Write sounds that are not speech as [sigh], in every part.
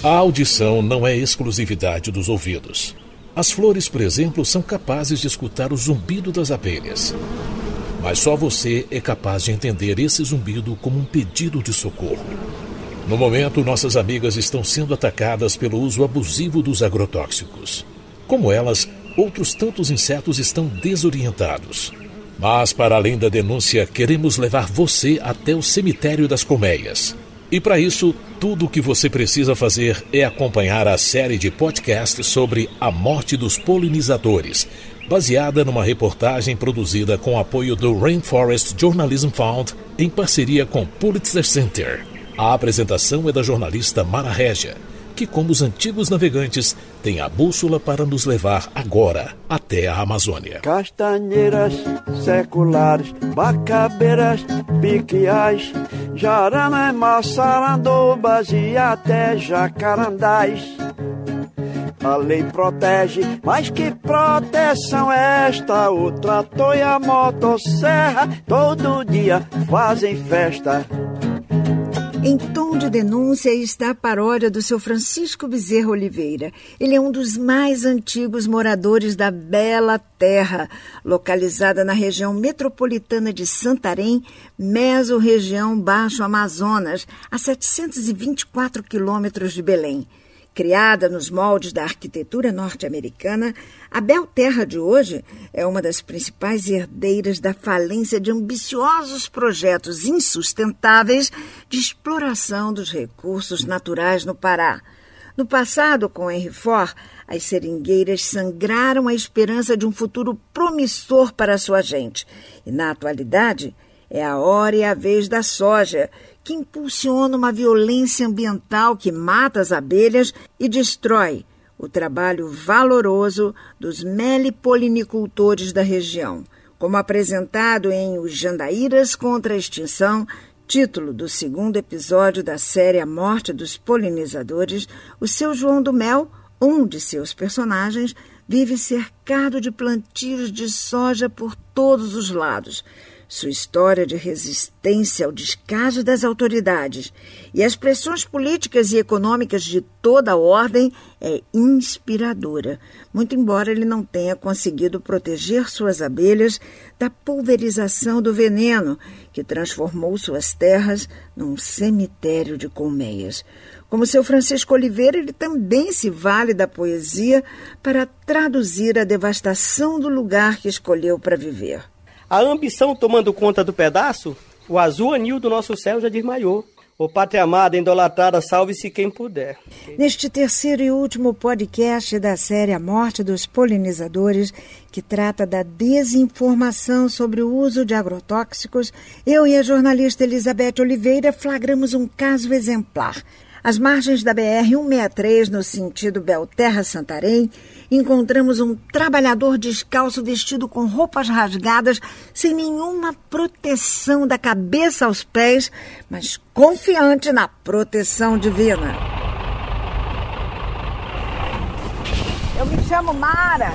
A audição não é exclusividade dos ouvidos. As flores, por exemplo, são capazes de escutar o zumbido das abelhas. Mas só você é capaz de entender esse zumbido como um pedido de socorro. No momento, nossas amigas estão sendo atacadas pelo uso abusivo dos agrotóxicos. Como elas, outros tantos insetos estão desorientados. Mas, para além da denúncia, queremos levar você até o cemitério das colmeias. E para isso, tudo o que você precisa fazer é acompanhar a série de podcasts sobre a morte dos polinizadores, baseada numa reportagem produzida com apoio do Rainforest Journalism Fund em parceria com Pulitzer Center. A apresentação é da jornalista Mara Regia, que, como os antigos navegantes, tem a bússola para nos levar agora até a Amazônia. Castanheiras seculares, bacabeiras, piquiais, jaramé, sarandobas e até jacarandás. A lei protege, mas que proteção é esta? O trator e a motosserra todo dia fazem festa. Em tom de denúncia está a paródia do seu Francisco Bezerra Oliveira. Ele é um dos mais antigos moradores da Bela Terra, localizada na região metropolitana de Santarém, mesorregião Baixo Amazonas, a 724 quilômetros de Belém. Criada nos moldes da arquitetura norte-americana, a Belterra de hoje é uma das principais herdeiras da falência de ambiciosos projetos insustentáveis de exploração dos recursos naturais no Pará. No passado, com Henry Ford, as seringueiras sangraram a esperança de um futuro promissor para sua gente. E, na atualidade, é a hora e a vez da soja, que impulsiona uma violência ambiental que mata as abelhas e destrói o trabalho valoroso dos melipolinicultores da região, como apresentado em Os Jandaíras contra a Extinção, título do segundo episódio da série A Morte dos Polinizadores, o seu João do Mel, um de seus personagens, vive cercado de plantios de soja por todos os lados sua história de resistência ao descaso das autoridades e as pressões políticas e econômicas de toda a ordem é inspiradora, muito embora ele não tenha conseguido proteger suas abelhas da pulverização do veneno que transformou suas terras num cemitério de colmeias. Como seu Francisco Oliveira, ele também se vale da poesia para traduzir a devastação do lugar que escolheu para viver. A ambição tomando conta do pedaço, o azul anil do nosso céu já desmaiou. O pátria amada, idolatrada, salve-se quem puder. Neste terceiro e último podcast da série A Morte dos Polinizadores, que trata da desinformação sobre o uso de agrotóxicos, eu e a jornalista Elizabeth Oliveira flagramos um caso exemplar. Às margens da BR-163, no sentido Belterra-Santarém, encontramos um trabalhador descalço vestido com roupas rasgadas, sem nenhuma proteção da cabeça aos pés, mas confiante na proteção divina. Eu me chamo Mara,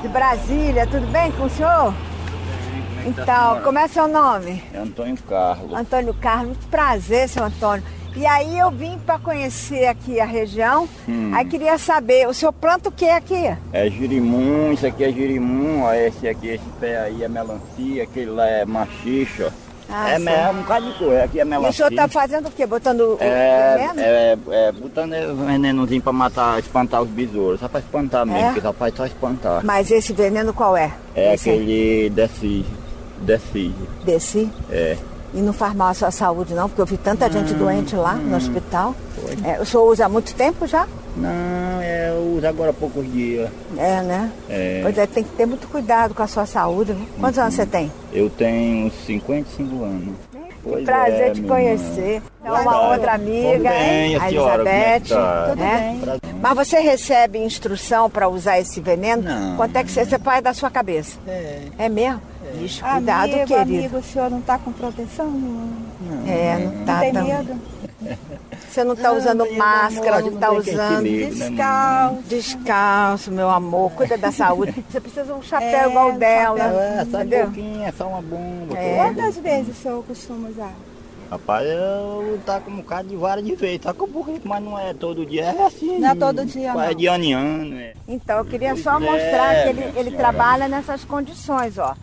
de Brasília. Tudo bem com o senhor? Então, como é seu nome? É Antônio Carlos. Antônio Carlos, muito prazer, seu Antônio. E aí eu vim para conhecer aqui a região. Hum. Aí queria saber, o senhor planta o que aqui? É girimum, isso aqui é girimum, ó, esse aqui, esse pé aí é melancia, aquele lá é machixa. Ah, é, é um bocado de coisa, aqui é melancia. E o senhor está fazendo o quê? Botando é, veneno? É, é, botando venenozinho para matar, espantar os besouros, só para espantar mesmo, é? que só faz só espantar. Mas esse veneno qual é? É esse aquele Deci. Deci. Deci? É. E não faz mal à sua saúde, não? Porque eu vi tanta gente doente lá no hospital. É, o senhor usa há muito tempo já? Não, é, eu uso agora há poucos dias. É, né? É. Pois é, tem que ter muito cuidado com a sua saúde. Né? Quantos uhum. anos você tem? Eu tenho 55 anos. Que prazer é, te conhecer. É uma outra amiga, bem, a, a Elizabeth. Tá? Né? Mas você recebe instrução para usar esse veneno? Não. Quanto é que você, você põe da sua cabeça? É. É mesmo? Ixi, cuidado, amigo, querido. Amigo, o senhor não está com proteção? Não, é, não está. Não [laughs] tem medo? Você não está usando máscara, não está usando. Né, descalço. Descalço, meu amor. Cuida da saúde. [laughs] Você precisa de um chapéu é, igual dela. É, essa boquinha, é só uma bunda. É. Quantas vezes o senhor costuma usar? Rapaz, eu tá com um bocado de vara de vez, tá com um pouquinho, mas não é todo dia, é assim. Não é todo dia, É não. de ano em ano, é. Então, eu queria só é, mostrar que ele, ele trabalha nessas condições, ó.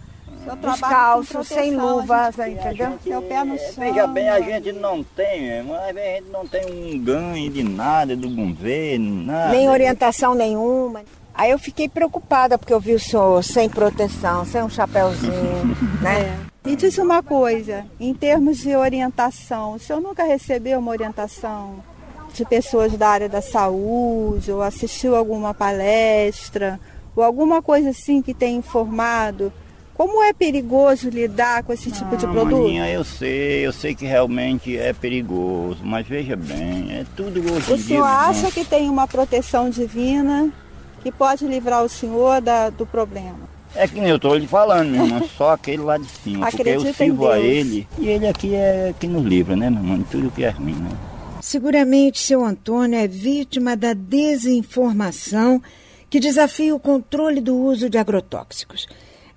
Eu Descalço, sem proteção, luva, a gente- entendeu? Seu pé no É, chão. Veja bem, a né? gente não tem, mas às vezes a gente não tem um ganho de nada do governo, nada. Nem orientação nenhuma. Aí eu fiquei preocupada porque eu vi o senhor sem proteção, sem um chapéuzinho, [laughs] né? Me diz uma coisa, em termos de orientação, o senhor nunca recebeu uma orientação de pessoas da área da saúde, ou assistiu alguma palestra, ou alguma coisa assim que tenha informado? Como é perigoso lidar com esse tipo de produto? maninha, eu sei, eu sei que realmente é perigoso, mas veja bem, é tudo hoje O em dia. senhor acha que tem uma proteção divina que pode livrar o senhor da- do problema? É que nem eu tô lhe falando, meu irmão, só aquele lá de cima, porque eu sirvo a ele, e ele aqui é que nos livra, né, meu irmão, de tudo que é ruim, né? Seguramente seu Antônio é vítima da desinformação que desafia o controle do uso de agrotóxicos.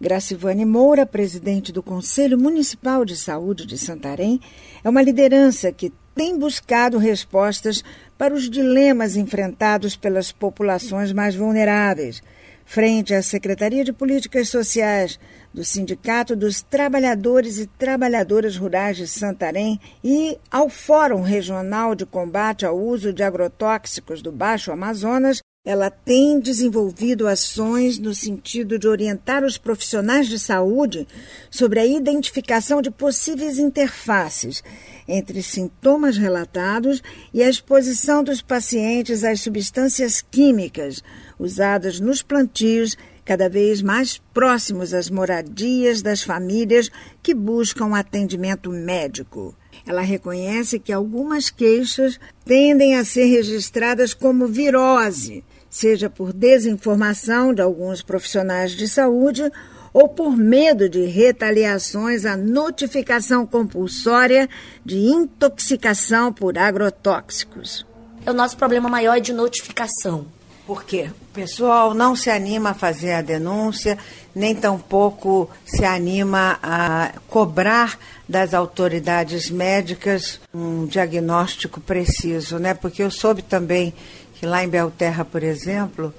Gracivane Moura, presidente do Conselho Municipal de Saúde de Santarém, é uma liderança que tem buscado respostas para os dilemas enfrentados pelas populações mais vulneráveis. Frente à Secretaria de Políticas Sociais do Sindicato dos Trabalhadores e Trabalhadoras Rurais de Santarém e ao Fórum Regional de Combate ao Uso de Agrotóxicos do Baixo Amazonas, ela tem desenvolvido ações no sentido de orientar os profissionais de saúde sobre a identificação de possíveis interfaces entre sintomas relatados e a exposição dos pacientes às substâncias químicas usadas nos plantios cada vez mais próximos às moradias das famílias que buscam atendimento médico. Ela reconhece que algumas queixas tendem a ser registradas como virose, seja por desinformação de alguns profissionais de saúde ou por medo de retaliações à notificação compulsória de intoxicação por agrotóxicos. O nosso problema maior é de notificação. Por quê? O pessoal não se anima a fazer a denúncia, nem tampouco se anima a cobrar das autoridades médicas um diagnóstico preciso, né? Porque eu soube também que lá em Belterra, por exemplo,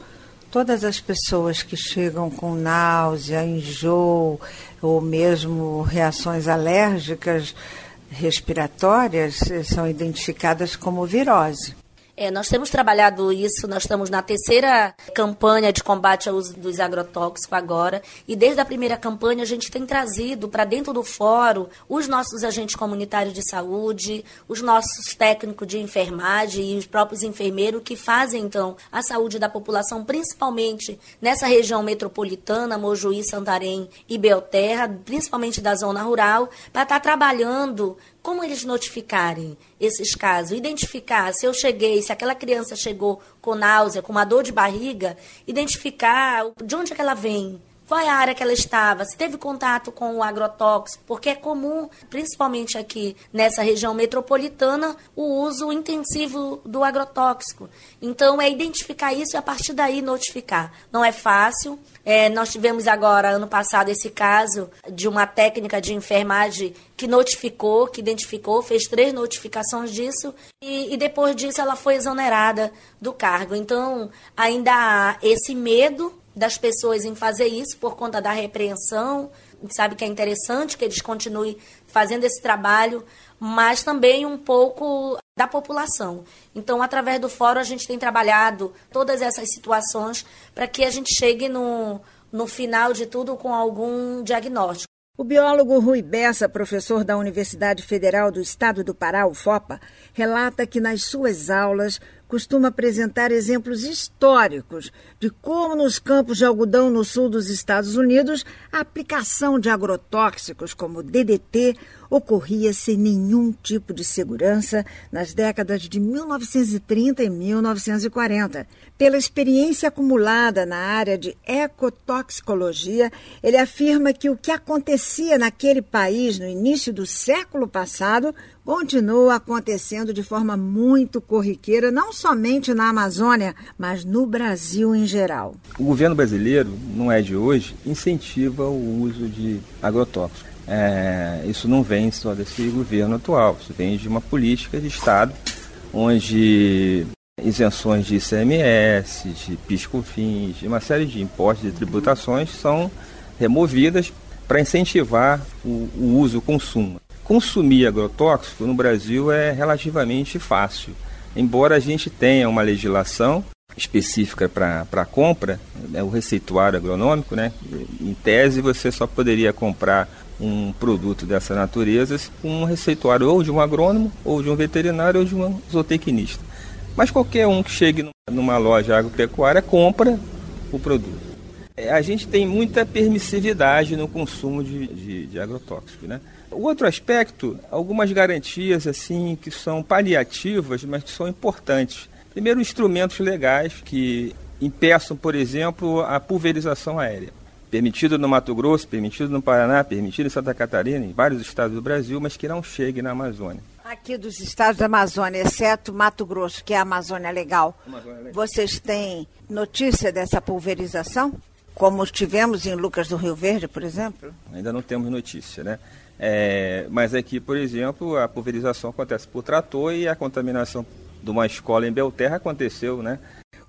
todas as pessoas que chegam com náusea, enjoo ou mesmo reações alérgicas respiratórias eh, são identificadas como virose. É, nós temos trabalhado isso, nós estamos na terceira campanha de combate ao uso dos agrotóxicos agora, e desde a primeira campanha a gente tem trazido para dentro do fórum os nossos agentes comunitários de saúde, os nossos técnicos de enfermagem e os próprios enfermeiros que fazem então a saúde da população, principalmente nessa região metropolitana, Mojuí, Santarém e Belterra, principalmente da zona rural, para estar trabalhando como eles notificarem esses casos, identificar se eu cheguei, se aquela criança chegou com náusea, com uma dor de barriga, identificar de onde é que ela vem, qual é a área que ela estava, se teve contato com o agrotóxico, porque é comum, principalmente aqui nessa região metropolitana, o uso intensivo do agrotóxico. Então, é identificar isso e a partir daí notificar. Não é fácil. É, nós tivemos agora, ano passado, esse caso de uma técnica de enfermagem que notificou, que identificou, fez três notificações disso e, e depois disso ela foi exonerada do cargo. Então, ainda há esse medo das pessoas em fazer isso por conta da repreensão. A gente sabe que é interessante que eles continuem fazendo esse trabalho, mas também um pouco da população. Então, através do fórum, a gente tem trabalhado todas essas situações para que a gente chegue no, no final de tudo com algum diagnóstico. O biólogo Rui Bessa, professor da Universidade Federal do Estado do Pará, UFOPA, relata que nas suas aulas costuma apresentar exemplos históricos de como nos campos de algodão no sul dos Estados Unidos a aplicação de agrotóxicos como DDT ocorria sem nenhum tipo de segurança nas décadas de 1930 e 1940. Pela experiência acumulada na área de ecotoxicologia, ele afirma que o que acontecia naquele país no início do século passado continua acontecendo de forma muito corriqueira, não somente na Amazônia, mas no Brasil em geral. O governo brasileiro, não é de hoje, incentiva o uso de agrotóxicos. é, isso não vem só desse governo atual, isso vem de uma política de Estado onde isenções de ICMS, de PIS/COFINS, de uma série de impostos e tributações são removidas para incentivar o, o uso, o consumo. Consumir agrotóxico no Brasil é relativamente fácil, embora a gente tenha uma legislação específica para a compra, né, o receituário agronômico, né? em tese você só poderia comprar um produto dessa natureza com um receituário ou de um agrônomo, ou de um veterinário, ou de um zootecnista. Mas qualquer um que chegue numa loja agropecuária compra o produto. É, a gente tem muita permissividade no consumo de, de, de agrotóxicos. Né? O outro aspecto, algumas garantias assim que são paliativas, mas que são importantes. Primeiro, instrumentos legais que impeçam, por exemplo, a pulverização aérea. Permitido no Mato Grosso, permitido no Paraná, permitido em Santa Catarina, em vários estados do Brasil, mas que não chegue na Amazônia. Aqui dos estados da Amazônia, exceto Mato Grosso, que é a Amazônia Legal, Amazônia Legal. vocês têm notícia dessa pulverização? Como tivemos em Lucas do Rio Verde, por exemplo? Ainda não temos notícia, né? É, mas aqui, por exemplo, a pulverização acontece por trator e a contaminação de uma escola em Belterra aconteceu, né?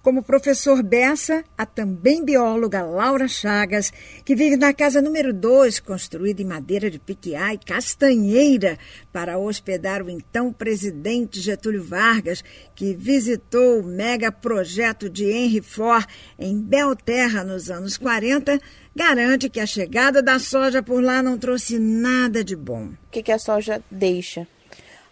Como professor Bessa, a também bióloga Laura Chagas, que vive na casa número 2, construída em madeira de piquiá e castanheira, para hospedar o então presidente Getúlio Vargas, que visitou o mega projeto de Henry Ford em Belterra nos anos 40, garante que a chegada da soja por lá não trouxe nada de bom. O que, que a soja deixa?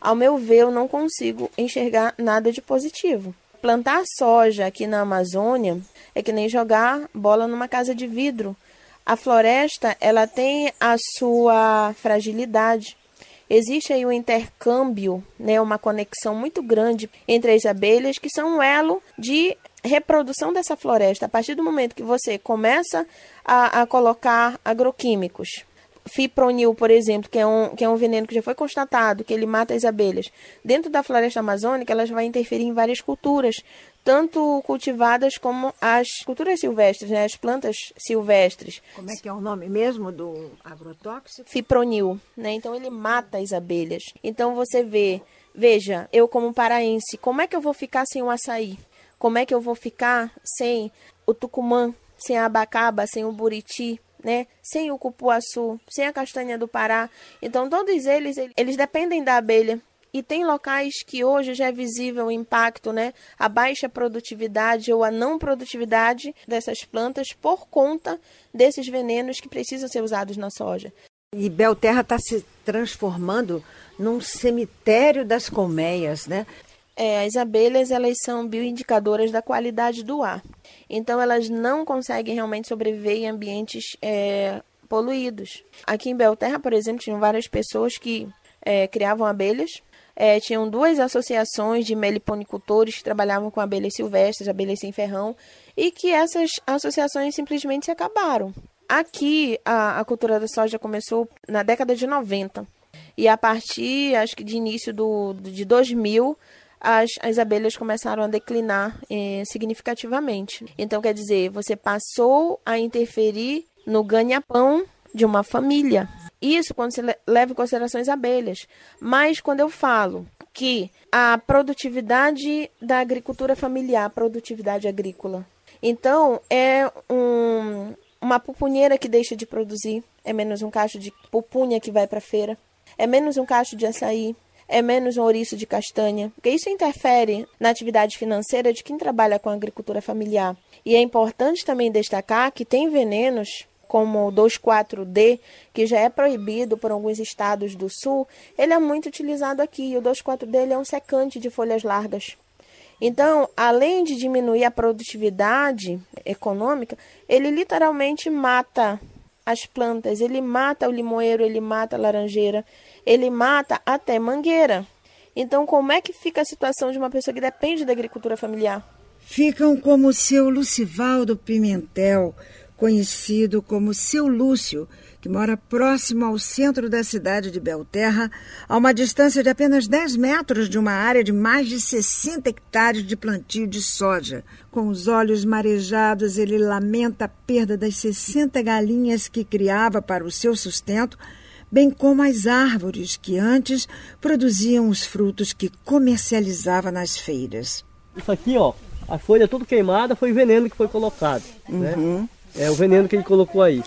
Ao meu ver, eu não consigo enxergar nada de positivo. Plantar soja aqui na Amazônia é que nem jogar bola numa casa de vidro. A floresta, ela tem a sua fragilidade. Existe aí um intercâmbio, né, uma conexão muito grande entre as abelhas, que são um elo de reprodução dessa floresta. A partir do momento que você começa a, a colocar agroquímicos, fipronil, por exemplo, que é, um, que é um veneno que já foi constatado, que ele mata as abelhas, dentro da floresta amazônica, elas vão interferir em várias culturas, tanto cultivadas como as culturas silvestres, né, as plantas silvestres. Como é que é o nome mesmo do agrotóxico? Fipronil, né? Então ele mata as abelhas. Então você vê, veja, eu como paraense, como é que eu vou ficar sem o açaí? Como é que eu vou ficar sem o tucumã, sem a abacaba, sem o buriti, né? Sem o cupuaçu, sem a castanha do Pará. Então todos eles eles dependem da abelha. E tem locais que hoje já é visível o impacto, né? A baixa produtividade ou a não produtividade dessas plantas por conta desses venenos que precisam ser usados na soja. E Belterra está se transformando num cemitério das colmeias, né? É, as abelhas elas são bioindicadoras da qualidade do ar. Então elas não conseguem realmente sobreviver em ambientes é, poluídos. Aqui em Belterra, por exemplo, tinham várias pessoas que é, criavam abelhas. É, tinham duas associações de meliponicultores que trabalhavam com abelhas silvestres, abelhas sem ferrão, e que essas associações simplesmente se acabaram. Aqui, a, a cultura da soja começou na década de 90. E a partir, acho que de início do, de 2000, as, as abelhas começaram a declinar eh, significativamente. Então, quer dizer, você passou a interferir no ganha-pão de uma família. Isso quando você leva em consideração as abelhas. Mas quando eu falo que a produtividade da agricultura familiar, produtividade agrícola, então é um, uma pupunheira que deixa de produzir, é menos um cacho de pupunha que vai para feira, é menos um cacho de açaí, é menos um ouriço de castanha, porque isso interfere na atividade financeira de quem trabalha com agricultura familiar. E é importante também destacar que tem venenos como o 2,4-D, que já é proibido por alguns estados do sul, ele é muito utilizado aqui. O 2,4-D é um secante de folhas largas. Então, além de diminuir a produtividade econômica, ele literalmente mata as plantas, ele mata o limoeiro, ele mata a laranjeira, ele mata até mangueira. Então, como é que fica a situação de uma pessoa que depende da agricultura familiar? Ficam como o seu Lucivaldo Pimentel, conhecido como seu Lúcio, que mora próximo ao centro da cidade de Belterra, a uma distância de apenas 10 metros de uma área de mais de 60 hectares de plantio de soja. Com os olhos marejados, ele lamenta a perda das 60 galinhas que criava para o seu sustento bem como as árvores que antes produziam os frutos que comercializava nas feiras. Isso aqui, ó, a folha toda queimada foi veneno que foi colocado, né? Uhum. né? É o veneno que ele colocou aí.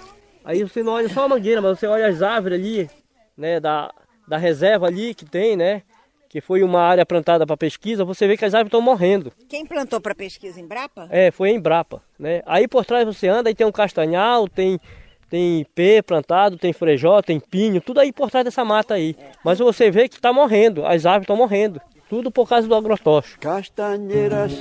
Aí você não olha só a mangueira, mas você olha as árvores ali, né, da, da reserva ali que tem, né? Que foi uma área plantada para pesquisa, você vê que as árvores estão morrendo. Quem plantou para pesquisa em Brapa? É, foi em Brapa, né? Aí por trás você anda e tem um castanhal, tem tem ipê plantado, tem frejó, tem pinho, tudo aí por trás dessa mata aí. Mas você vê que está morrendo, as árvores estão morrendo. Tudo por causa do agrotóxico. Castanheiras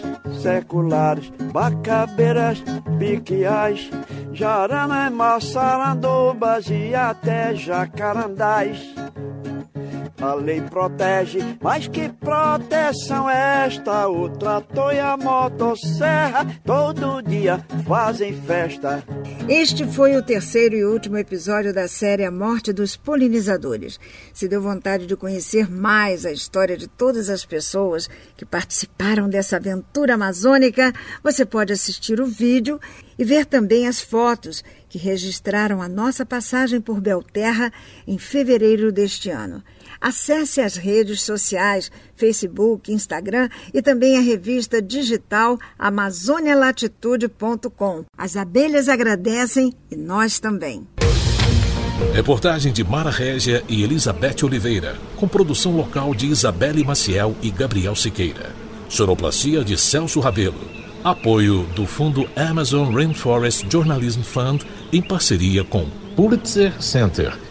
seculares, bacabeiras, piquiais, jaramé, maçarandobas e até jacarandás. A lei protege, mas que proteção é esta? O trator e a motosserra todo dia fazem festa. Este foi o terceiro e último episódio da série A Morte dos Polinizadores. Se deu vontade de conhecer mais a história de todas as pessoas que participaram dessa aventura amazônica, você pode assistir o vídeo e ver também as fotos que registraram a nossa passagem por Belterra em fevereiro deste ano. Acesse as redes sociais, Facebook, Instagram e também a revista digital amazonialatitude.com. As abelhas agradecem e nós também. Reportagem de Mara Régia e Elizabeth Oliveira, com produção local de Isabelle Maciel e Gabriel Siqueira. Sonoplastia de Celso Rabelo. Apoio do Fundo Amazon Rainforest Journalism Fund em parceria com Pulitzer Center